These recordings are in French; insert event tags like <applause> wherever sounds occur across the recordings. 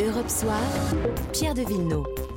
Europe Soir, Pierre de Villeneuve.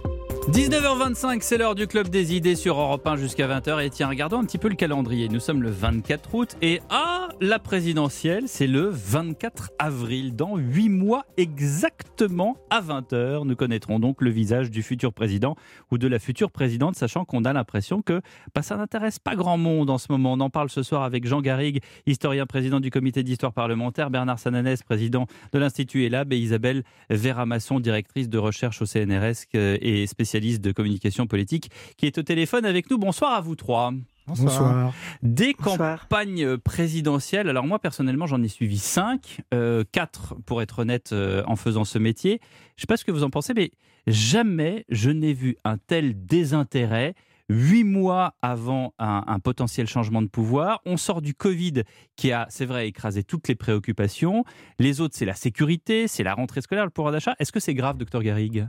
19h25, c'est l'heure du Club des idées sur Europe 1 jusqu'à 20h. Et tiens, regardons un petit peu le calendrier. Nous sommes le 24 août et ah, la présidentielle, c'est le 24 avril. Dans 8 mois exactement à 20h, nous connaîtrons donc le visage du futur président ou de la future présidente, sachant qu'on a l'impression que bah, ça n'intéresse pas grand monde en ce moment. On en parle ce soir avec Jean Garrigue, historien président du comité d'histoire parlementaire, Bernard Sananès, président de l'Institut ELAB et Isabelle Véramasson, directrice de recherche au CNRS et spécialiste de communication politique, qui est au téléphone avec nous. Bonsoir à vous trois. Bonsoir. Des campagnes présidentielles, alors moi personnellement j'en ai suivi cinq, euh, quatre pour être honnête euh, en faisant ce métier. Je ne sais pas ce que vous en pensez, mais jamais je n'ai vu un tel désintérêt huit mois avant un, un, potentiel changement de pouvoir. On sort du Covid qui a, c'est vrai, écrasé toutes les préoccupations. Les autres, c'est la sécurité, c'est la rentrée scolaire, le pouvoir d'achat. Est-ce que c'est grave, docteur Garrigue?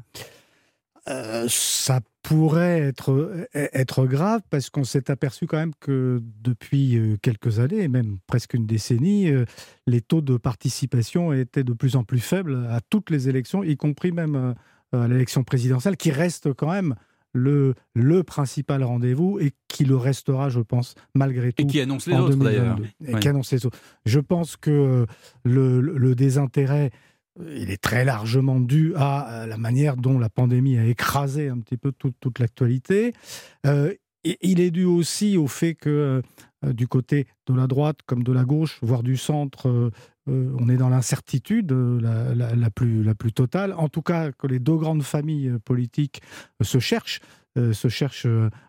Euh, ça pourrait être, être grave parce qu'on s'est aperçu quand même que depuis euh, quelques années, même presque une décennie, euh, les taux de participation étaient de plus en plus faibles à toutes les élections, y compris même à l'élection présidentielle, qui reste quand même le, le principal rendez-vous et qui le restera, je pense, malgré tout. Et qui annonce les autres d'ailleurs. Et qui annonce les autres. Je pense que le, le désintérêt il est très largement dû à la manière dont la pandémie a écrasé un petit peu toute, l'actualité. Euh, il est dû aussi au fait que euh, du côté de la droite comme de la gauche, voire du centre, euh, on est dans l'incertitude la, plus, la plus totale. En tout cas, que les deux grandes familles politiques se cherchent se cherchent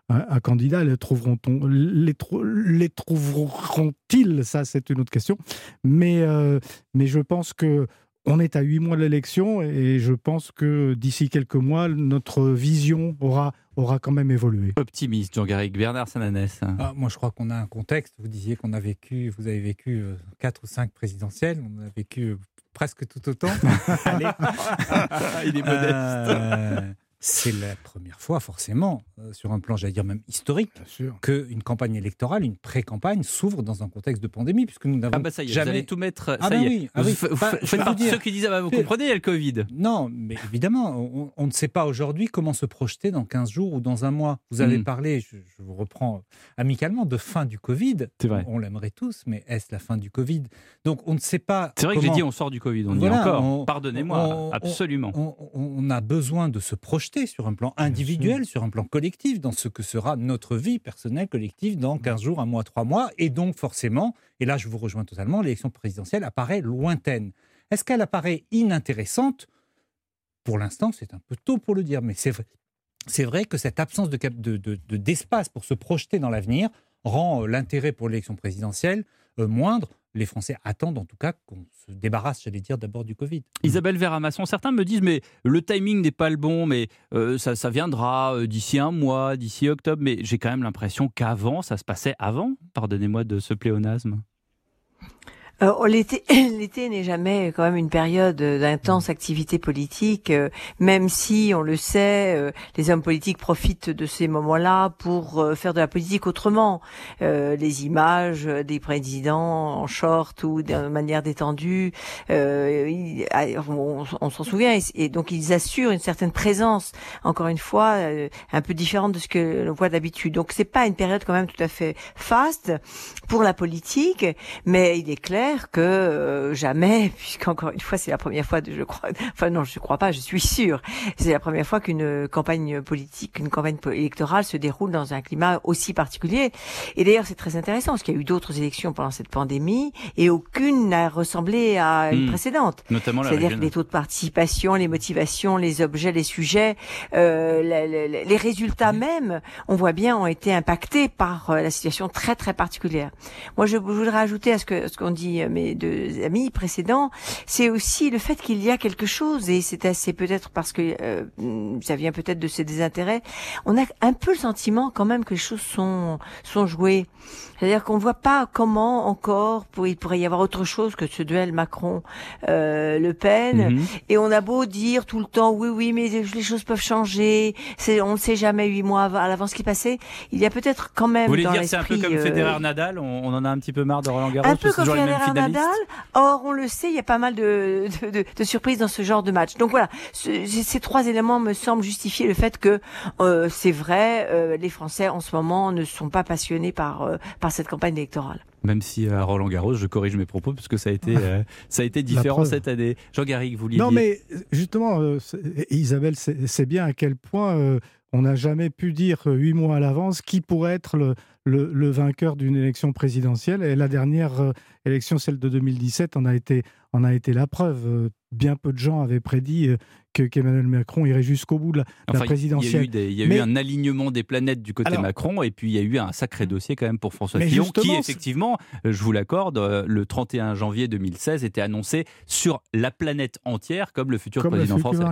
un, candidat, les trouveront-ils? Ça, c'est une autre question. Mais, mais je pense que on est à huit mois de l'élection et je pense que d'ici quelques mois, notre vision aura, aura quand même évolué. Optimiste, Jean Garrigue. Bernard Sananès. Ah, moi, je crois qu'on a un contexte. Vous disiez qu'on a vécu, vous avez vécu euh, quatre ou cinq présidentielles. On a vécu euh, presque tout autant. <laughs> Allez. Il est modeste. Euh, c'est la première fois, forcément, euh, sur un plan, j'allais dire même historique, qu'une campagne électorale, une pré-campagne, s'ouvre dans un contexte de pandémie, puisque nous n'avons ah bah ça y est, jamais... Vous allez tout mettre. Ah ça bah y est. oui, ah oui. Vous, bah, faites partie ceux qui disent ah bah, vous comprenez, il y a le Covid. Non, mais évidemment, on, on, ne sait pas aujourd'hui comment se projeter dans 15 jours ou dans un mois. Vous avez mm. parlé, je, je, vous reprends amicalement, de fin du Covid. C'est vrai. On, on l'aimerait tous, mais est-ce la fin du Covid? Donc on ne sait pas. C'est vrai comment... que j'ai dit on sort du Covid. On voilà, dit encore. Pardonnez-moi, absolument. On, a besoin de se projeter sur un plan individuel, sur un plan collectif, dans ce que sera notre vie personnelle collective dans 15 jours, un mois, trois mois. Et donc, forcément, et là je vous rejoins totalement, l'élection présidentielle apparaît lointaine. Est-ce qu'elle apparaît inintéressante? Pour l'instant, c'est un peu tôt pour le dire, mais c'est vrai, c'est vrai que cette absence de, de, de, d'espace pour se projeter dans l'avenir rend euh, l'intérêt pour l'élection présidentielle moindre les Français attendent en tout cas qu'on se débarrasse, j'allais dire, d'abord du Covid. Isabelle Véramasson, certains me disent, mais le timing n'est pas le bon, mais euh, ça, ça, viendra euh, d'ici un mois, d'ici octobre, mais j'ai quand même l'impression qu'avant, ça se passait avant, pardonnez-moi de ce pléonasme. Euh, <coughs> l'été, n'est jamais quand même une période d'intense activité politique, euh, même si on le sait, euh, les hommes politiques profitent de ces moments-là pour faire de la politique autrement. les images des présidents en short ou de manière détendue, ah, on, s'en souvient, et, donc ils assurent une certaine présence. Encore une fois, un peu différente de ce que l'on voit d'habitude. Donc c'est pas une période quand même tout à fait faste pour la politique, mais il est clair que euh, jamais, <laughs> puisqu'encore une fois, c'est la première fois, de, je crois, <laughs> enfin non, je ne crois pas, je suis sûre, c'est la première fois qu'une campagne politique, une campagne électorale se déroule dans un climat aussi particulier. Et d'ailleurs, c'est très intéressant, parce qu'il y a eu d'autres élections pendant cette pandémie, et aucune n'a ressemblé à une hmm. précédente. Notamment C'est-à-dire les taux de participation, les motivations, les objets, les sujets, euh, les, les résultats même, on voit bien, ont été impactés par euh, la situation très très particulière. Moi, je, voudrais ajouter à ce que ce qu'on dit euh, mes deux amis précédents, c'est aussi le fait qu'il y a quelque chose, et c'est assez peut-être parce que euh, ça vient peut-être de ces désintérêts, on a un peu le sentiment quand même que les choses sont, sont jouées. C'est-à-dire qu'on ne voit pas comment encore pour, il pourrait y avoir autre chose que ce duel Macron-Le euh, Pen. Mhm. Et on a beau dire tout le temps, oui, oui, mais les choses peuvent changer. On ne sait jamais huit mois à l'avance ce qui passait. Il y a peut-être quand même. Vous voulez dire c'est un peu comme Federer Nadal on, on, en a un petit peu marre de Roland Garros. Un peu comme Federer Nadal. Or, on le sait, il y a pas mal de, de, de, surprises dans ce genre de match. Donc voilà, ces trois éléments me semblent justifier le fait que euh, c'est vrai, euh, les Français en ce moment ne sont pas passionnés par, euh, par cette campagne électorale. Même si à Roland Garros, je corrige mes propos parce que ça a été, <laughs> ça a été différent cette année. Jean Garrigue, vous vouliez Non, mais justement, Isabelle, c'est bien à quel point on n'a jamais pu dire huit mois à l'avance qui pourrait être le, le, vainqueur d'une élection présidentielle. Et la dernière euh, élection, celle de 2017, en a été, en a été la preuve. Bien peu de gens avaient prédit euh, qu'Emmanuel Macron irait jusqu'au bout de la, présidentielle. Il y a, eu, un alignement des planètes du côté Macron, et puis il y a eu un sacré dossier quand même pour François Fillon, qui effectivement, euh, je vous l'accorde, euh, le 31 janvier 2016 était annoncé sur la planète entière comme le futur président français.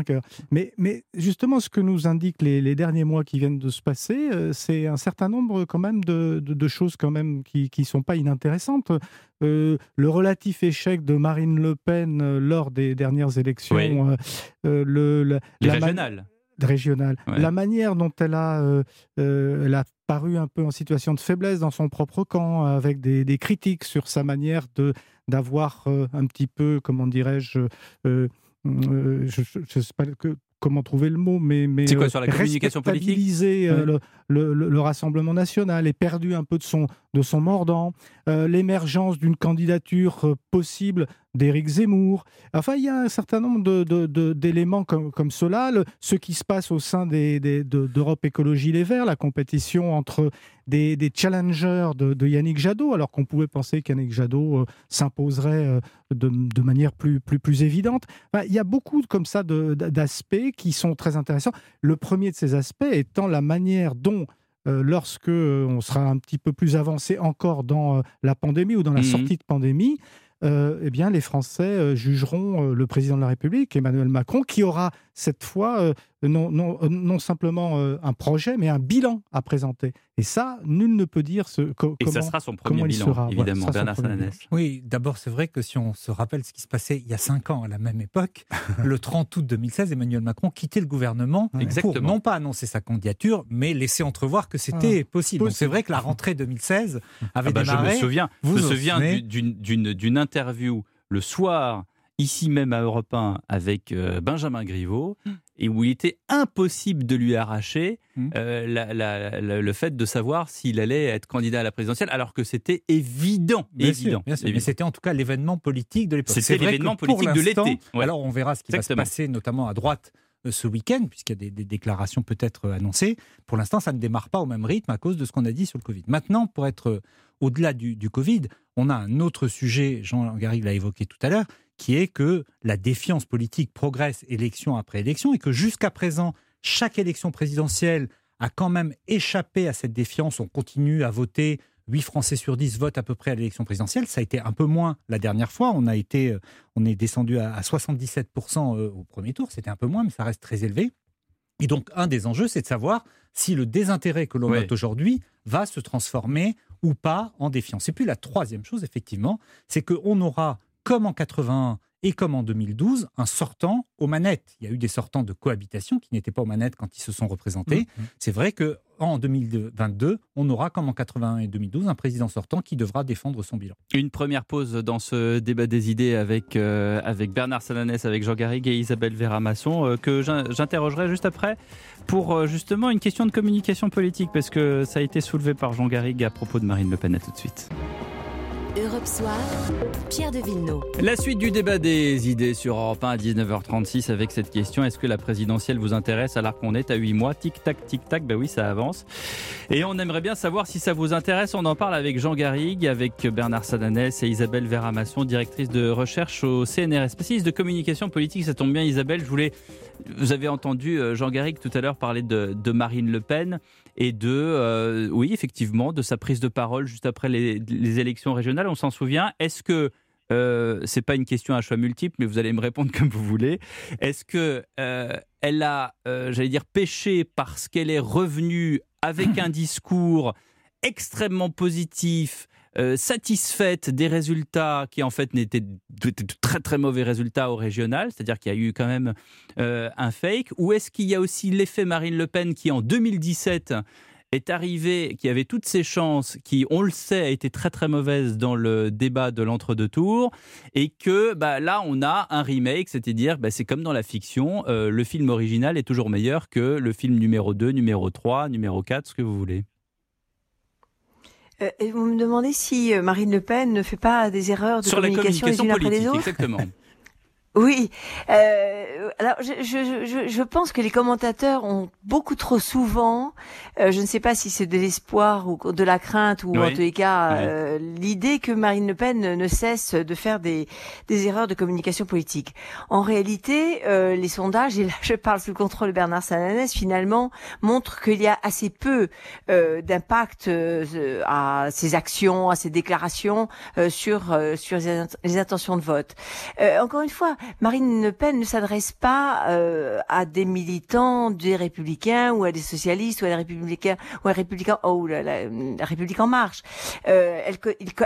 Mais, mais, justement, ce que nous indiquent les, derniers mois qui viennent de se passer, euh, c'est un certain nombre quand même de, de, choses quand même qui ne sont pas inintéressantes. le relatif échec de Marine Le Pen lors des dernières élections le, la, les régionales. régionale. La manière dont elle a, euh, euh, elle a paru un peu en situation de faiblesse dans son propre camp, avec des, des critiques sur sa manière de d'avoir euh, un petit peu, comment dirais-je, je ne sais pas que, comment trouver le mot, mais, mais c'est quoi sur la communication politique? le, le, le, Rassemblement national est perdu un peu de son de son mordant, l'émergence d'une candidature possible d'Éric Zemmour. Enfin, il y a un certain nombre d'éléments de, comme, comme cela. ce qui se passe au sein d'Europe Écologie Les Verts, la compétition entre des, challengers de, Yannick Jadot, alors qu'on pouvait penser qu'Yannick Jadot euh, s'imposerait euh, de, manière plus, plus, plus évidente. il y a beaucoup comme ça d'aspects qui sont très intéressants. Le premier de ces aspects étant la manière dont euh, lorsque on sera un petit peu plus avancé encore dans la pandémie ou dans la mmh sortie de pandémie, euh, eh bien, les Français euh, jugeront euh, le président de la République, Emmanuel Macron, qui aura cette fois non, non, non simplement un projet, mais un bilan à présenter. Et ça, nul ne peut dire ce, comment, Et ça sera son premier bilan, sera. évidemment, Bernard Sananès. Oui, d'abord, c'est vrai que si on se rappelle ce qui se passait il y a cinq ans, à la même époque, <laughs> le 30 août 2016, Emmanuel Macron quittait le gouvernement pour non pas annoncer sa candidature, mais laisser entrevoir que c'était ah, possible. c'est vrai que la rentrée 2016 avait ah bah, démarré... Je me souviens, je me souviens d'une interview le soir ici même à Europe 1 avec euh, Benjamin Griveaux, hmm. Et où il était impossible de lui arracher hmm. euh, le fait de savoir s'il allait être candidat à la présidentielle, alors que c'était évident. évident, Mais c'était en tout cas l'événement politique de l'époque. C'était l'événement politique de l'été. Alors on verra ce qui va se passer, notamment à droite euh, ce week-end, puisqu'il y a des, déclarations peut-être annoncées. Pour l'instant, ça ne démarre pas au même rythme à cause de ce qu'on a dit sur le Covid. Maintenant, pour être au-delà du, du, Covid, on a un autre sujet, Jean Garrigue l'a évoqué tout à l'heure, qui est que la défiance politique progresse élection après élection et que jusqu'à présent, chaque élection présidentielle a quand même échappé à cette défiance. On continue à voter. 8 Français sur 10 votent à peu près à l'élection présidentielle. Ça a été un peu moins la dernière fois. On, a été, euh, on est descendu à 77% euh, au premier tour. C'était un peu moins, mais ça reste très élevé. Et donc, un des enjeux, c'est de savoir si le désintérêt que l'on note aujourd'hui va se transformer ou pas en défiance. Et puis, la troisième chose, effectivement, c'est qu'on aura comme en 81 et comme en 2012, un sortant aux manettes. Il y a eu des sortants de cohabitation qui n'étaient pas aux manettes quand ils se sont représentés. Mmh, mmh. C'est vrai que en 2022, on aura, comme en 81 et 2012, un président sortant qui devra défendre son bilan. Une première pause dans ce débat des idées avec, euh, avec Bernard Salanès, avec Jean Garrigue et Isabelle Vera-Masson, euh, que j'interrogerai juste après pour euh, justement une question de communication politique, parce que ça a été soulevé par Jean Garrigue à propos de Marine Le Pen. À tout de suite. Europe Soir, Pierre de Villeneuve. La suite du débat des idées sur Europe 1 à 19h36 avec cette question est-ce que la présidentielle vous intéresse alors qu'on est à 8 mois? Tic-tac, tic-tac, ben oui, ça avance. Et on aimerait bien savoir si ça vous intéresse. On en parle avec Jean Garrigue, avec Bernard Sadanès et Isabelle Véramasson, directrice de recherche au CNRS, spécialiste de communication politique. Ça tombe bien, Isabelle, je voulais. Vous avez entendu euh, Jean Garrigue tout à l'heure parler de Marine Le Pen et de, euh, oui, effectivement, de sa prise de parole juste après les, élections régionales. On s'en souvient. Est-ce que euh, c'est pas une question à choix multiple, mais vous allez me répondre <laughs> comme vous voulez. Est-ce que euh, elle a, euh, j'allais dire, péché parce qu'elle est revenue avec un discours extrêmement positif, euh, satisfaite des résultats qui en fait n'étaient de, très très mauvais résultats au régional, c'est-à-dire qu'il y a eu quand même euh, un fake, ou est-ce qu'il y a aussi l'effet Marine Le Pen qui en 2017 est arrivé, qui avait toutes ses chances, qui, on le sait, a été très très mauvaise dans le débat de l'entre-deux tours, et que bah, là, on a un remake, c'est-à-dire, bah, c'est comme dans la fiction, euh, le film original est toujours meilleur que le film numéro 2, numéro 3, numéro 4, ce que vous voulez. Euh, et vous me demandez si euh, Marine Le Pen ne fait pas des erreurs de Sur la communication, les unes après les autres exactement. <laughs> Oui. Euh, alors, je, je, je, je pense que les commentateurs ont beaucoup trop souvent, euh, je ne sais pas si c'est de l'espoir ou de la crainte ou en tous les cas Oui. euh, l'idée que Marine Le Pen ne, cesse de faire des, des erreurs de communication politique. En réalité, euh, les sondages, et là je parle sous le contrôle de Bernard Sananès, finalement montrent qu'il y a assez peu euh, d'impact euh, à ses actions, à ses déclarations euh, sur euh, sur les int- les intentions de vote. Euh, encore une fois, Marine Le Pen ne s'adresse pas euh, à des militants des Républicains ou à des socialistes ou à des Républicains ou à Républicains oh la, la, la République en marche. Euh, elle,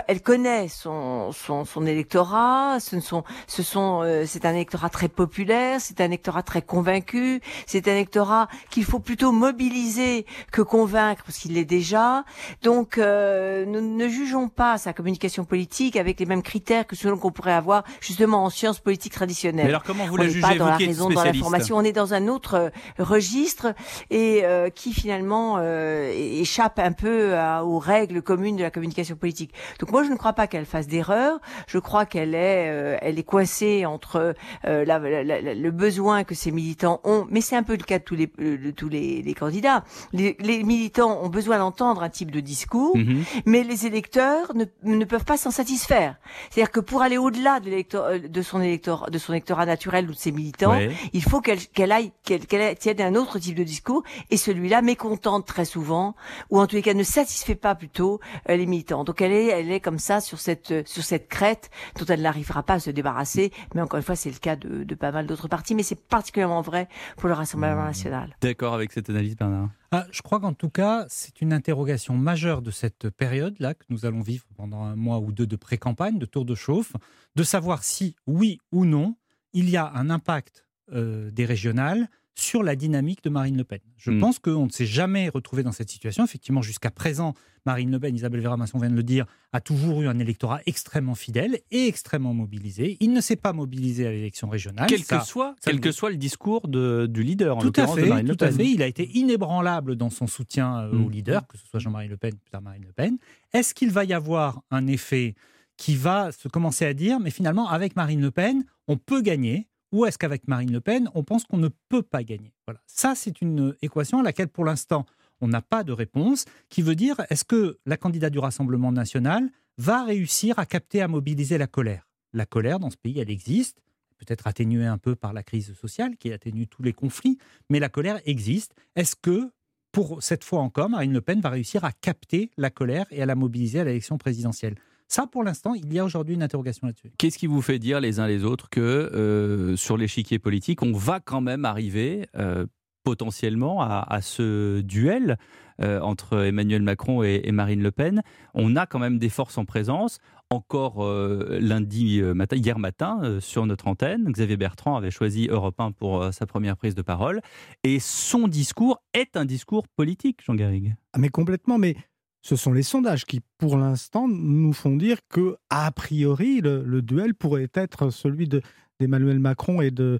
elle connaît son, son, son électorat. Ce sont, ce sont, euh, c'est un électorat très populaire. C'est un électorat très convaincu. C'est un électorat qu'il faut plutôt mobiliser que convaincre parce qu'il l'est déjà. Donc, euh, nous ne jugeons pas sa communication politique avec les mêmes critères que ceux qu'on pourrait avoir justement en sciences politiques Mais alors, comment vous on la jugez, pas dans vous la qui raison, dans l'information, on est dans un autre euh, registre et euh, qui finalement euh, échappe un peu à- aux règles communes de la communication politique. Donc moi je ne crois pas qu'elle fasse d'erreur. Je crois qu'elle est, euh, elle est coincée entre euh, la- la- la- le besoin que ces militants ont, mais c'est un peu le cas de tous les, euh, de tous les, les candidats. Les, les militants ont besoin d'entendre un type de discours, Mhm. mais les électeurs ne, ne peuvent pas s'en satisfaire. C'est-à-dire que pour aller au-delà de, euh, de son électorat, de son électorat naturel ou de ses militants, Ouais. il faut qu'elle aille, qu'elle tienne un autre type de discours, et celui-là mécontente très souvent, ou en tous les cas ne satisfait pas plutôt euh, les militants. Donc elle est, elle est comme ça sur cette euh, sur cette crête dont elle n'arrivera pas à se débarrasser. Mais encore une fois, c'est le cas de, de pas mal d'autres partis, mais c'est particulièrement vrai pour le Rassemblement national. D'accord avec cette analyse, Bernard? Ah, je crois qu'en tout cas, c'est une interrogation majeure de cette période-là que nous allons vivre pendant un mois ou deux de pré-campagne, de tour de chauffe, de savoir si, oui ou non, il y a un impact euh, des régionales sur la dynamique de Marine Le Pen. Je Mm. pense qu'on ne s'est jamais retrouvé dans cette situation. Effectivement, jusqu'à présent, Marine Le Pen, Isabelle Véra-Masson vient de le dire, a toujours eu un électorat extrêmement fidèle et extrêmement mobilisé. Il ne s'est pas mobilisé à l'élection régionale. Quel Ça- que soit, ça quel me- que soit le discours de- du leader, en tout à de Marine Le tout à Pen. fait. Il a été inébranlable dans son soutien euh, au leader, que ce soit Jean-Marie Le Pen, plus tard Marine Le Pen. Est-ce qu'il va y avoir un effet qui va se commencer à dire, mais finalement, avec Marine Le Pen, on peut gagner ou est-ce qu'avec Marine Le Pen, on pense qu'on ne peut pas gagner? Voilà. Ça, c'est une équation à laquelle, pour l'instant, on n'a pas de réponse, qui veut dire, est-ce que la candidate du Rassemblement national va réussir à capter, à mobiliser la colère? La colère, dans ce pays, elle existe, peut-être atténuée un peu par la crise sociale, qui atténue tous les conflits, mais la colère existe. Est-ce que, pour cette fois encore, Marine Le Pen va réussir à capter la colère et à la mobiliser à l'élection présidentielle? Ça, pour l'instant, il y a aujourd'hui une interrogation là-dessus. Qu'est-ce qui vous fait dire les uns les autres que euh, sur l'échiquier politique, on va quand même arriver euh, potentiellement à, à ce duel euh, entre Emmanuel Macron et, et Marine Le Pen? On a quand même des forces en présence. Encore euh, lundi matin, hier matin, euh, sur notre antenne, Xavier Bertrand avait choisi Europe 1 pour euh, sa première prise de parole. Et son discours est un discours politique, Jean Garrigue. Ah, mais complètement, mais ce sont les sondages qui, pour l'instant, nous font dire que, a priori, le, duel pourrait être celui de- d'Emmanuel Macron et de,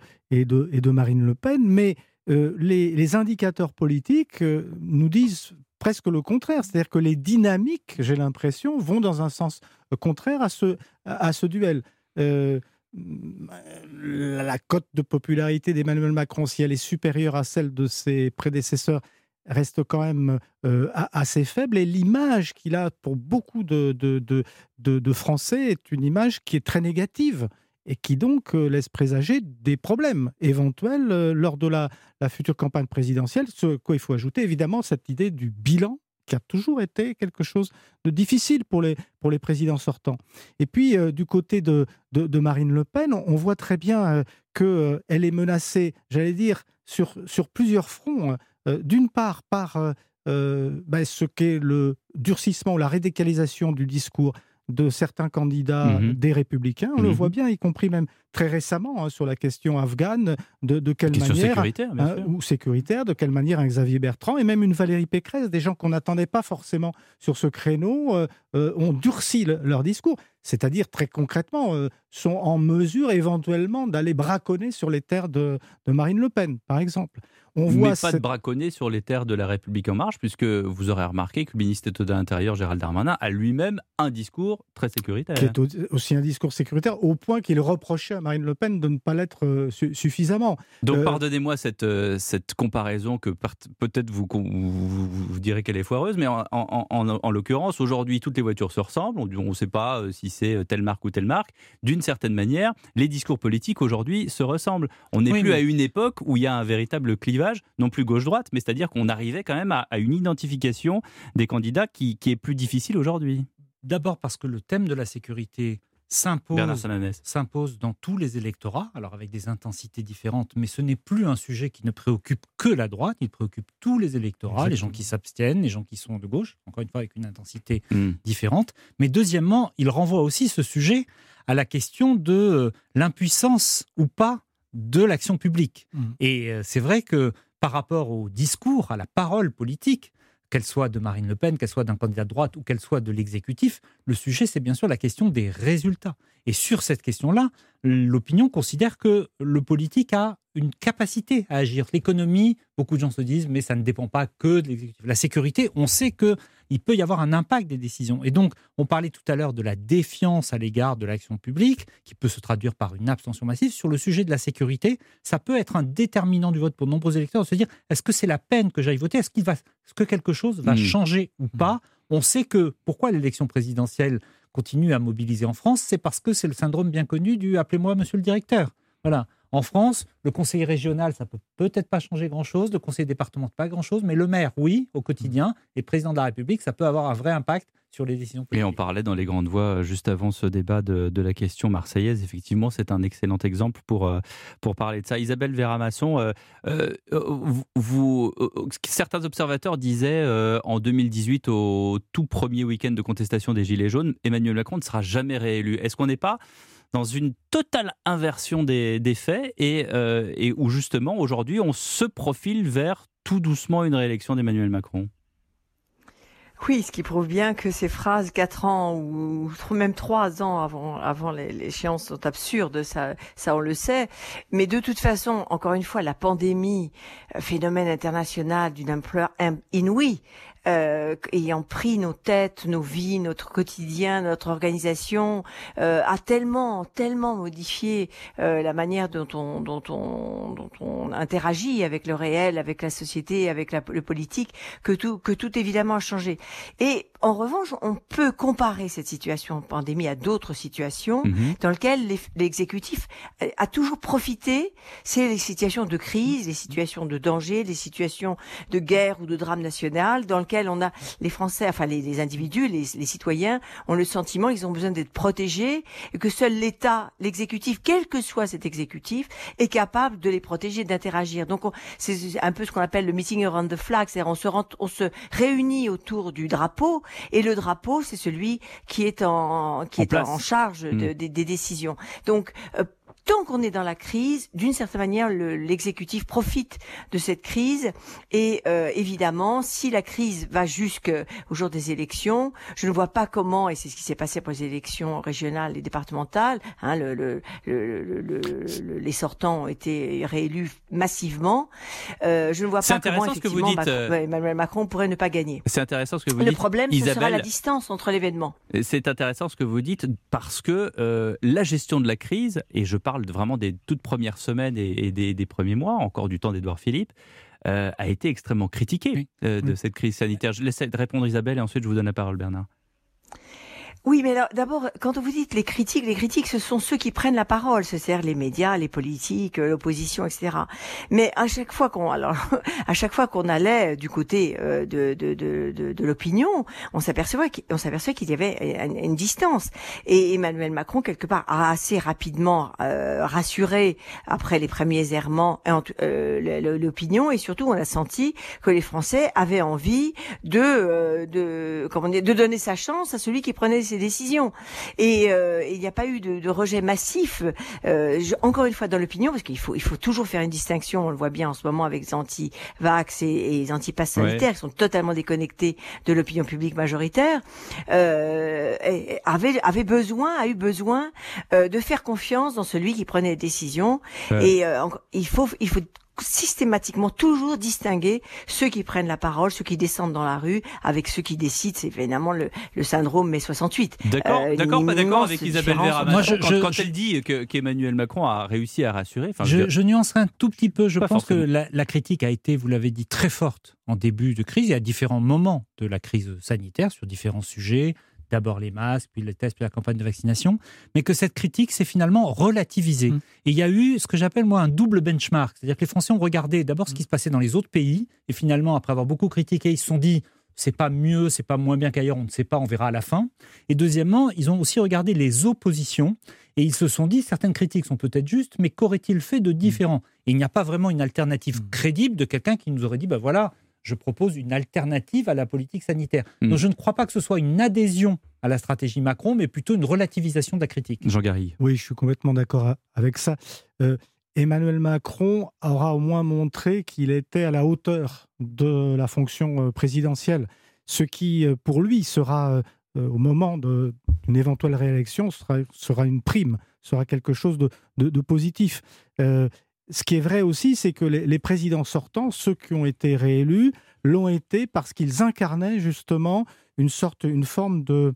Marine Le Pen, mais euh, les, indicateurs politiques euh, nous disent presque le contraire, c'est-à-dire que les dynamiques, j'ai l'impression, vont dans un sens contraire à ce, duel. Euh, la cote de popularité d'Emmanuel Macron, si elle est supérieure à celle de ses prédécesseurs, reste quand même assez faible et l'image qu'il a pour beaucoup de, de, de, Français est une image qui est très négative et qui donc laisse présager des problèmes éventuels lors de la, future campagne présidentielle. Ce quoi il faut ajouter évidemment cette idée du bilan qui a toujours été quelque chose de difficile pour les, pour les présidents sortants. Et puis, du côté de, de, Marine Le Pen, on, on voit très bien euh, qu'elle est menacée, j'allais dire, sur, sur plusieurs fronts. D'une part, par ben, ce qu'est le durcissement ou la radicalisation du discours de certains candidats Mhm. des républicains. On le Mhm. voit bien, y compris même très récemment hein, sur la question afghane, de, de quelle Question manière sécuritaire, bien hein, ou sécuritaire, de quelle manière un Xavier Bertrand et même une Valérie Pécresse, des gens qu'on n'attendait pas forcément sur ce créneau, euh, euh, ont durci le- leur discours. C'est-à-dire, très concrètement, euh, sont en mesure éventuellement d'aller braconner sur les terres de, de Marine Le Pen, par exemple. On Mais voit pas de braconner sur les terres de la République en marche, puisque vous aurez remarqué que le ministre de l'Intérieur, Gérald Darmanin, a lui-même un discours très sécuritaire. qui est au- aussi un discours sécuritaire, au point qu'il reprochait à Marine Le Pen de ne pas l'être euh, su- suffisamment. Donc Euh, pardonnez-moi cette, euh, cette comparaison que peut-être vous, vous, vous- vous direz qu'elle est foireuse, mais en, en- en- en l'occurrence, aujourd'hui, toutes les voitures se ressemblent. On ne sait pas si c'est telle marque ou telle marque. D'une certaine manière, les discours politiques aujourd'hui se ressemblent. On n'est Oui, plus mais- à une époque où il y a un véritable clivage, non plus gauche-droite, mais c'est-à-dire qu'on arrivait quand même à, à une identification des candidats qui, qui est plus difficile aujourd'hui. D'abord parce que le thème de la sécurité s'impose dans tous les électorats, alors avec des intensités différentes, mais ce n'est plus un sujet qui ne préoccupe que la droite, il préoccupe tous les électorats, les gens qui s'abstiennent, les gens qui sont de gauche, encore une fois avec une intensité Hmm. différente. Mais deuxièmement, il renvoie aussi ce sujet à la question de euh, l'impuissance ou pas de l'action publique. Mm. Et euh, c'est vrai que par rapport au discours, à la parole politique, qu'elle soit de Marine Le Pen, qu'elle soit d'un candidat de droite ou qu'elle soit de l'exécutif, le sujet, c'est bien sûr la question des résultats. Et sur cette question-là, l'opinion considère que le politique a une capacité à agir. L'économie, beaucoup de gens se disent, mais ça ne dépend pas que de l'exécutif. La sécurité, on sait que il peut y avoir un impact des décisions. Et donc, on parlait tout à l'heure de la défiance à l'égard de l'action publique, qui peut se traduire par une abstention massive. Sur le sujet de la sécurité, ça peut être un déterminant du vote pour de nombreux électeurs de se dire est-ce que c'est la peine que j'aille voter? Est-ce va, que quelque chose va Mm. changer ou pas? On sait que pourquoi l'élection présidentielle continue à mobiliser en France, c'est parce que c'est le syndrome bien connu du appelez-moi monsieur le directeur. Voilà. En France, le conseiller régional, ça peut peut-être pas changer grand-chose, le conseiller départemental, pas grand-chose, mais le maire, oui, au quotidien, et président de la République, ça peut avoir un vrai impact sur les décisions Et politiques. on parlait dans les grandes voix euh, juste avant ce débat de, de la question marseillaise. Effectivement, c'est un excellent exemple pour, euh, pour parler de ça. Isabelle Véramasson, euh, euh, vous, euh, certains observateurs disaient en 2018, au tout premier week-end de contestation des Gilets jaunes, Emmanuel Macron ne sera jamais réélu. Est-ce qu'on n'est pas dans une totale inversion des, faits et, euh, où justement aujourd'hui on se profile vers tout doucement une réélection d'Emmanuel Macron Oui, ce qui prouve bien que ces phrases quatre ans ou même trois ans avant avant l'échéance sont absurdes, ça on le sait. Mais de toute façon, encore une fois, la pandémie, euh, phénomène international d'une ampleur inouïe, euh, ayant pris nos têtes, nos vies, notre quotidien, notre organisation, euh, a tellement tellement modifié euh, la manière dont on dont on dont on interagit avec le réel, avec la société, avec la, le politique, que tout que tout évidemment a changé. Et en revanche, on peut comparer cette situation de pandémie à d'autres situations Mhm. dans lesquelles les- l'exécutif euh, a toujours profité. C'est les situations de crise, les situations de danger, les situations de guerre ou de drame national, dans lesquelles on a les Français, enfin les, les individus, les, les citoyens, ont le sentiment qu'ils ont besoin d'être protégés et que seul l'État, l'exécutif, quel que soit cet exécutif, est capable de les protéger, d'interagir. Donc on- c'est un peu ce qu'on appelle le meeting around the flag, c'est-à-dire on se, rend- on se réunit autour du drapeau et le drapeau, c'est celui qui est en qui En est place. en charge de- Mm. des, des décisions. Donc euh, Tant qu'on est dans la crise, d'une certaine manière, le- l'exécutif profite de cette crise. Et euh, évidemment, si la crise va jusqu'au jour des élections, je ne vois pas comment, et c'est ce qui s'est passé pour les élections régionales et départementales, hein, le, le, le, le- le- le- les sortants ont été réélus massivement. Euh, je ne vois pas comment intéressant ce que vous effectivement dites, Macron- Emmanuel Macron pourrait ne pas gagner. C'est intéressant ce que vous Le dites. problème, ce sera la distance entre l'événement. C'est intéressant ce que vous dites parce que euh, la gestion de la crise, et je parle vraiment des toutes premières semaines et, et des, des premiers mois, encore du temps d'Édouard Philippe, euh, a été extrêmement critiquée Oui. euh, de Oui. cette crise sanitaire. Je laisse répondre Isabelle et ensuite je vous donne la parole Bernard. Oui, mais d'abord, quand vous dites les critiques, les critiques, ce sont ceux qui prennent la parole, c'est-à-dire les médias, les politiques, euh, l'opposition, etc. Mais à chaque fois qu'on, alors, <laughs> à chaque fois qu'on allait du côté euh, de, de, de, de, de l'opinion, on s'apercevait qu'il on s'apercevait qu'il y avait une, distance. Et Emmanuel Macron, quelque part, a assez rapidement euh, rassuré après les premiers errements euh, euh, l'opinion, et surtout, on a senti que les Français avaient envie de, euh, de, comment dire, de donner sa chance à celui qui prenait décisions. Et euh, il n'y a pas eu de, de rejet massif, euh, je- encore une fois dans l'opinion, parce qu'il faut, il faut toujours faire une distinction, on le voit bien en ce moment avec les anti-vax et, et les anti-pass Ouais. sanitaires, qui sont totalement déconnectés de l'opinion publique majoritaire, euh, et- avait, avait besoin, a eu besoin euh, de faire confiance dans celui qui prenait les décisions. Et euh, il faut, il faut systématiquement toujours distinguer ceux qui prennent la parole, ceux qui descendent dans la rue, avec ceux qui décident. C'est évidemment le, le syndrome mai 68. D'accord, Euh, d'accord, pas d'accord avec Isabelle. Vera Moi, je- quand, je- quand je- elle dit que- qu'Emmanuel Macron a réussi à rassurer. Enfin, je nuancerai un tout petit peu. Je Pas pense que la, la critique a été, vous l'avez dit, très forte en début de crise et à différents moments de la crise sanitaire sur différents sujets. D'abord les masques, puis les tests, puis la campagne de vaccination. Mais que cette critique s'est finalement relativisée. Mm. Et il y a eu ce que j'appelle moi un double benchmark. C'est-à-dire que les Français ont regardé d'abord ce qui se passait dans les autres pays. Et finalement, après avoir beaucoup critiqué, ils se sont dit c'est pas mieux, c'est pas moins bien qu'ailleurs, on ne sait pas, on verra à la fin. Et deuxièmement, ils ont aussi regardé les oppositions et ils se sont dit certaines critiques sont peut-être justes, mais qu'aurait-il fait de différent? Et il n'y a pas vraiment une alternative Mm. crédible de quelqu'un qui nous aurait dit bah voilà, je propose une alternative à la politique sanitaire. Mm. Donc je ne crois pas que ce soit une adhésion à la stratégie Macron, mais plutôt une relativisation de la critique. Jean Garrigue. Oui, je suis complètement d'accord avec ça. Euh, Emmanuel Macron aura au moins montré qu'il était à la hauteur de la fonction euh, présidentielle, ce qui, euh, pour lui, sera, euh, au moment d'une éventuelle réélection, sera, sera une prime, sera quelque chose de, de- de positif. Euh, ce qui est vrai aussi, c'est que les, les présidents sortants, ceux qui ont été réélus, l'ont été parce qu'ils incarnaient justement une sorte, une forme de,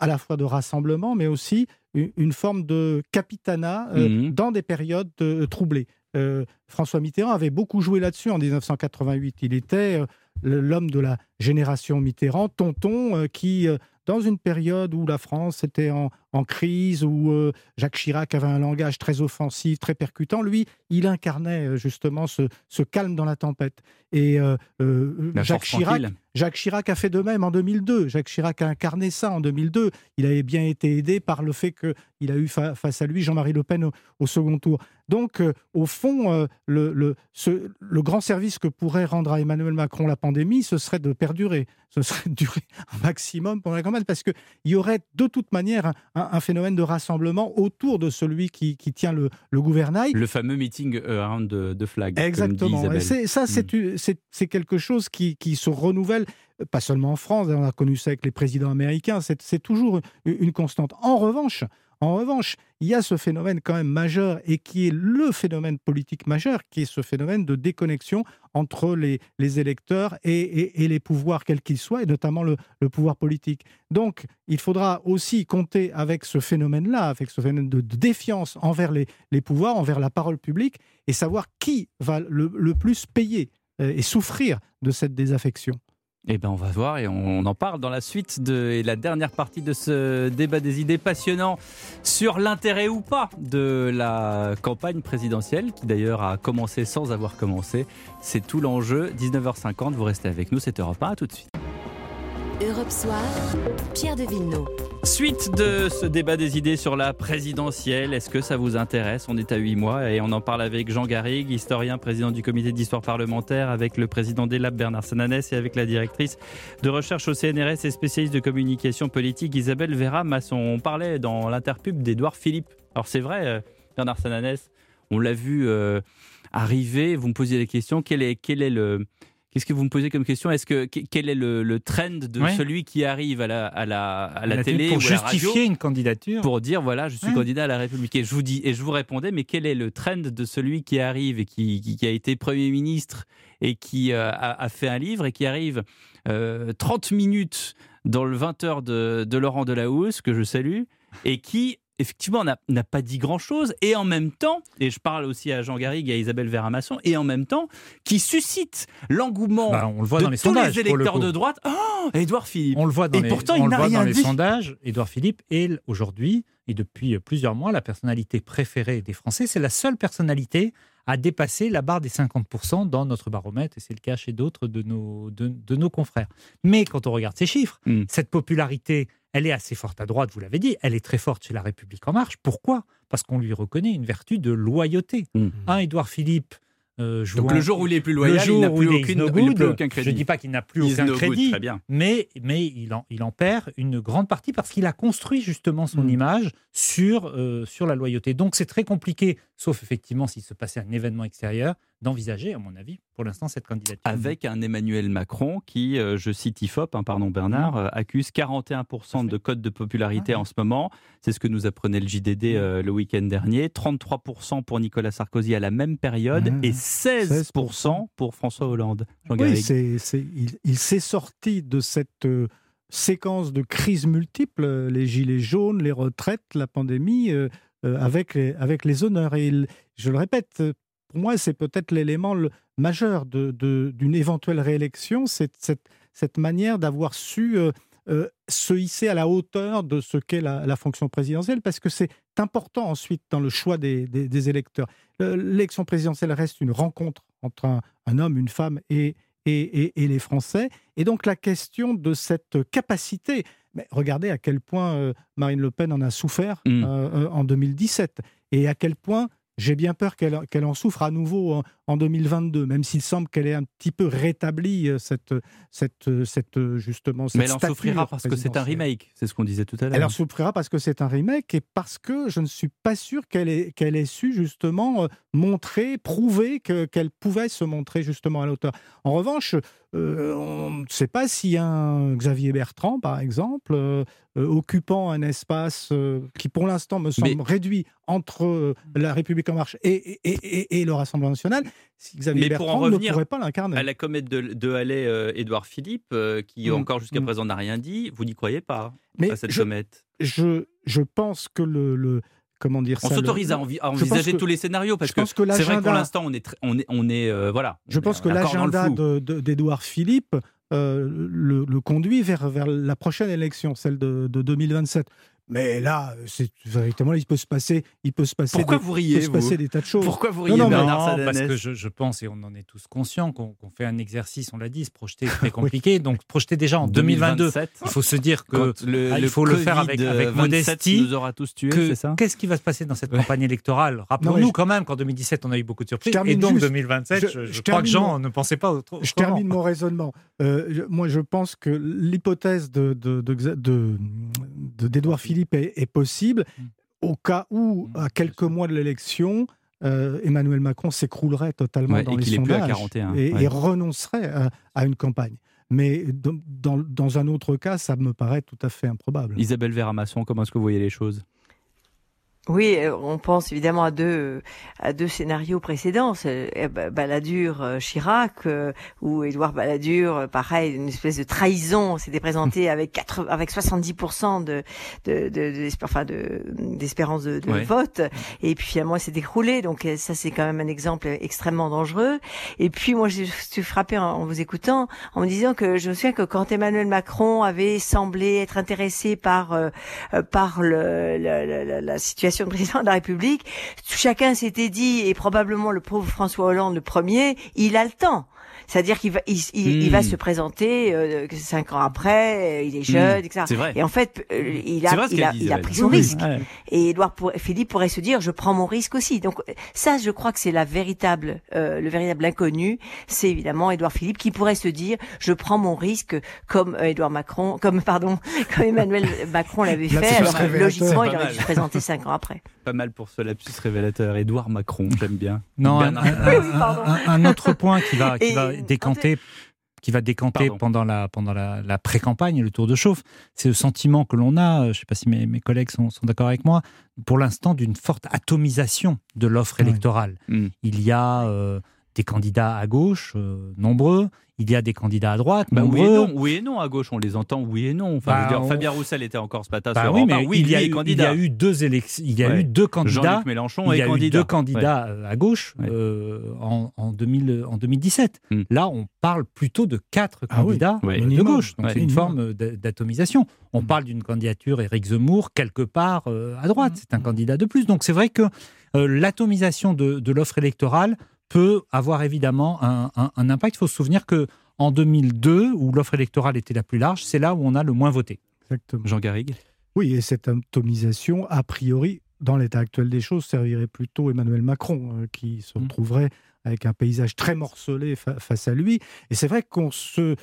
à la fois de rassemblement, mais aussi une, une forme de capitanat euh, Mhm. dans des périodes euh, troublées. Euh, François Mitterrand avait beaucoup joué là-dessus en 1988. Il était l'homme de la génération Mitterrand, tonton, qui, dans une période où la France était en, en crise, où euh, Jacques Chirac avait un langage très offensif, très percutant, lui, il incarnait euh, justement ce, ce calme dans la tempête. Et euh, euh, Jacques Chirac. Jacques Chirac a fait de même en 2002. Jacques Chirac a incarné ça en 2002. Il avait bien été aidé par le fait qu'il a eu fa- face à lui Jean-Marie Le Pen au, au second tour. Donc, au fond, le, le- ce- le grand service que pourrait rendre à Emmanuel Macron la pandémie, ce serait de perdurer. Ce serait de durer <laughs> un maximum pendant la campagne, parce qu'il y aurait de toute manière un, un- un phénomène de rassemblement autour de celui qui, qui tient le, le gouvernail. Le fameux meeting euh, around de, de flag. comme dit Exactement. Isabelle. Mm. c'est- ça, c'est u- c'est c'est quelque chose qui, qui se renouvelle, euh, pas seulement en France, on a connu ça avec les présidents américains, c'est c'est toujours une constante. En revanche, en revanche, il y a ce phénomène quand même majeur et qui est le phénomène politique majeur, qui est ce phénomène de déconnexion entre les, électeurs et, les pouvoirs, quels qu'ils soient, et notamment le, pouvoir politique. Donc, il faudra aussi compter avec ce phénomène-là, avec ce phénomène de, défiance envers les, pouvoirs, envers la parole publique, et savoir qui va le, le plus payer euh, et souffrir de cette désaffection. Eh ben, on va voir et on en parle dans la suite de et la dernière partie de ce débat des idées passionnant sur l'intérêt ou pas de la campagne présidentielle, qui d'ailleurs a commencé sans avoir commencé. C'est tout l'enjeu. 19h50, vous restez avec nous, c'est Europe 1, à tout de suite. Europe Soir, Pierre de Villeneuve. Suite de ce débat des idées sur la présidentielle, est-ce que ça vous intéresse? On est à huit mois et on en parle avec Jean Garrigue, historien, président du comité d'histoire parlementaire, avec le président des Labs Bernard Sananès et avec la directrice de recherche au CNRS et spécialiste de communication politique Isabelle Vera Masson. On parlait dans l'interpub d'Édouard Philippe. Alors c'est vrai, euh, Bernard Sananès, on l'a vu euh, arriver, vous me posiez la question, quel est, quel est le... Qu'est-ce que vous me posez comme question? Est-ce que que- quel est le, le trend de Ouais. celui qui arrive à la, à la, à la La télé pour ou à la radio justifier une candidature. pour dire voilà je suis Ouais. candidat à la République et je vous dis et je vous répondais mais quel est le trend de celui qui arrive et qui, qui, qui a été premier ministre et qui euh, a, a fait un livre et qui arrive euh, 30 minutes dans le 20h de, de Laurent Delahousse que je salue et qui effectivement n'a n'a pas dit grand chose et en même temps et je parle aussi à Jean Garrigue et à Isabelle Vera-Masson et en même temps qui suscite l'engouement Bah, on le voit de dans les tous sondages. les le électeurs de droite oh Édouard Philippe On le voit dans Et les, pourtant, on il le dans rien les dit. sondages. Édouard Philippe est aujourd'hui et depuis plusieurs mois la personnalité préférée des Français. C'est la seule personnalité à dépasser la barre des 50% dans notre baromètre, et c'est le cas chez d'autres de nos, de, de nos confrères. Mais quand on regarde ces chiffres, Mm. cette popularité, elle est assez forte à droite, vous l'avez dit, elle est très forte chez La République En Marche. Pourquoi? Parce qu'on lui reconnaît une vertu de loyauté. Mm. Un Édouard Philippe Euh, Donc le jour où il est plus loyal, il n'a plus, aucune, no il plus aucun crédit. Je ne dis pas qu'il n'a plus He's aucun no crédit, bien. mais, mais il, en, il en perd une grande partie parce qu'il a construit justement son Mm. image sur, euh, sur la loyauté. Donc c'est très compliqué, sauf effectivement s'il se passait un événement extérieur, d'envisager, à mon avis, pour l'instant, cette candidature. Avec un Emmanuel Macron qui, euh, je cite IFOP, hein, pardon Bernard, euh, accuse 41% de code de popularité Ah, en ce moment. C'est ce que nous apprenait le JDD euh, le week-end dernier. 33% pour Nicolas Sarkozy à la même période Ah, et 16% pour François Hollande. Oui, il, il s'est sorti de cette euh, séquence de crises multiples, les gilets jaunes, les retraites, la pandémie, avec, les, avec les honneurs. Et je le répète, euh, pour moi, c'est peut-être l'élément majeur d'une éventuelle réélection, cette, manière d'avoir su euh, euh, se hisser à la hauteur de ce qu'est la, fonction présidentielle, parce que c'est important ensuite dans le choix des, électeurs. Le- L'élection présidentielle reste une rencontre entre un, homme, une femme et les Français. Et donc la question de cette capacité, mais regardez à quel point euh, Marine Le Pen en a souffert Mm. euh, euh, en 2017 et à quel point j'ai bien peur qu'elle en souffre à nouveau en, en 2022, même s'il semble qu'elle ait un petit peu rétabli euh, cette, cette, cette euh, justement cette Mais elle en souffrira parce que c'est un remake, c'est ce qu'on disait tout à l'heure. Elle en souffrira parce que c'est un remake et parce que je ne suis pas sûr qu'elle ait, qu'elle ait su justement euh, montrer, prouver que- qu'elle pouvait se montrer justement à l'auteur. En revanche, euh, on ne sait pas si un Xavier Bertrand, par exemple, euh, euh, occupant un espace euh, qui pour l'instant me semble Mais- réduit entre euh, la République en marche et, et, et- et le Rassemblement national, si Xavier Mais pour en revenir ne pourrait pas l'incarner. À la comète de, de Halley, euh, Édouard Philippe, euh, qui Mm. encore jusqu'à Mm. présent n'a rien dit, vous n'y croyez pas Mais à cette je, comète? je, je pense que le, le- comment dire On le- s'autorise à, envi- envisager que- tous les scénarios parce je pense que c'est vrai que pour l'instant on est, on est, on est euh, voilà. Je pense est que l'agenda flou. de- de- d'Édouard Philippe euh, le, le conduit vers, vers la prochaine élection, celle de, de 2027. Mais là, c'est véritablement, il peut se passer, il peut se passer, Pourquoi des, vous riez se vous? passer des tas de choses. Pourquoi vous riez non, Bernard Non, parce que je, je pense, et on en est tous conscients, qu'on fait un exercice, on l'a dit, se projeter c'est très <laughs> compliqué. Donc, projeter déjà en 2022, 2027, il faut se dire que le, ah, il faut le faire avec- avec 27 modestie, nous aura tous tués, c'est ça? qu'est-ce qui va se passer dans cette Ouais. campagne électorale? Rappelons-nous je- quand même qu'en 2017, on a eu beaucoup de surprises. Je termine Et donc, juste. 2027, Je- je, je je crois que Jean mon- ne pensait pas autre, Je autrement. termine mon raisonnement. Euh, moi, je pense que l'hypothèse de, de, de, de- de- d'Édouard Philippe est, est possible Mm. au cas où, Mm, à quelques mois de l'élection, euh, Emmanuel Macron s'écroulerait totalement Ouais, dans et les sondages 41, et, ouais. et renoncerait à, à une campagne. Mais dans un autre cas, ça me paraît tout à fait improbable. Isabelle Véramasson, comment est-ce que vous voyez les choses? Oui, euh, on pense évidemment à deux à deux scénarios précédents, euh, Ba- Balladur euh, Chirac euh, où Édouard Balladur euh, pareil une espèce de trahison s'était présenté avec 80, avec 70 de de de, de, enfin de d'espérance de, de Ouais. vote. Et puis finalement s'est écroulé donc euh, ça c'est quand même un exemple extrêmement dangereux. Et puis moi je suis frappée en, en vous écoutant en me disant que je me souviens que quand Emmanuel Macron avait semblé être intéressé par euh, euh, par le, le- le- la, la situation de président de la République, chacun s'était dit, et probablement le pauvre François Hollande le premier, il a le temps. C'est-à-dire qu'il va, il, il- il va Hmm. se présenter euh, cinq ans après, euh, il est jeune, etc. C'est vrai. Et en fait, euh, il a, vrai il a, dit, il a pris son Oui, risque. Ouais. Et Édouard pour- Philippe pourrait se dire, je prends mon risque aussi. Donc euh, ça, je crois que c'est la véritable, euh, le véritable inconnu. C'est évidemment Édouard Philippe qui pourrait se dire, je prends mon risque, comme euh, Édouard Macron, comme <laughs> pardon, comme Emmanuel Macron l'avait fait. Alors logiquement, il aurait dû se présenter cinq ans après. Pas mal pour ce lapsus révélateur. Édouard Macron, j'aime bien. Non, un, autre point qui va, qui va décanter, qui va décanter Pardon. pendant la, pendant la, la pré-campagne, le tour de chauffe, c'est le sentiment que l'on a, euh, je ne sais pas si mes, mes collègues sont, sont d'accord avec moi, pour l'instant d'une forte atomisation de l'offre électorale. Mm. Il y a euh, des candidats à gauche, euh, nombreux, il y a des candidats à droite, Bah, oui, et nombreux. non, oui et non, à gauche, on les entend, oui et non. Enfin, Bah, dire, on- Fabien Roussel était encore ce matin Bah sur oui, mais. Oui, il, y a eu, il y candidat. a eu deux élections, il y a Ouais. eu deux candidats. Jean-Luc Mélenchon Il y est a eu candidat. deux candidats euh, à gauche Ouais. euh, en, en, 2000, en 2017. Hmm. Là, on parle plutôt de quatre Ah oui. candidats Ouais. de gauche. Donc Ouais. c'est une forme d'atomisation. On Hmm. parle d'une candidature Éric Zemmour quelque part euh, à droite. Hmm. C'est un candidat de plus. Donc c'est vrai que euh, l'atomisation de, de l'offre électorale peut avoir évidemment un, un- un impact. Il faut se souvenir que en 2002, où l'offre électorale était la plus large, c'est là où on a le moins voté. Exactement. Jean Garrigue. Oui, et cette atomisation, a priori, dans l'état actuel des choses, servirait plutôt Emmanuel Macron, euh, qui se Mm. retrouverait avec un paysage très morcelé face à lui. Et c'est vrai qu'on se...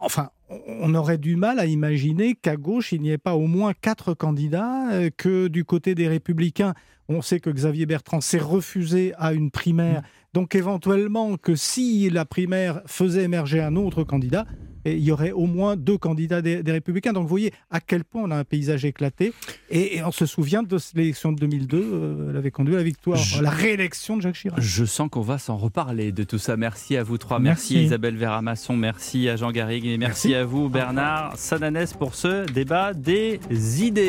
Enfin, on aurait du mal à imaginer qu'à gauche, il n'y ait pas au moins quatre candidats, euh, que du côté des républicains, on sait que Xavier Bertrand s'est refusé à une primaire. Mmh. Donc éventuellement que si la primaire faisait émerger un autre candidat, il y aurait au moins deux candidats des, Républicains. Donc vous voyez à quel point on a un paysage éclaté. Et, on se souvient de l'élection de 2002, euh, elle avait conduit à la victoire, à la réélection de Jacques Chirac. Je sens qu'on va s'en reparler de tout ça. Merci à vous trois. Merci, Isabelle Vera-Masson, merci à Jean Garrigue et merci, à vous Bernard Sananès pour ce débat des idées.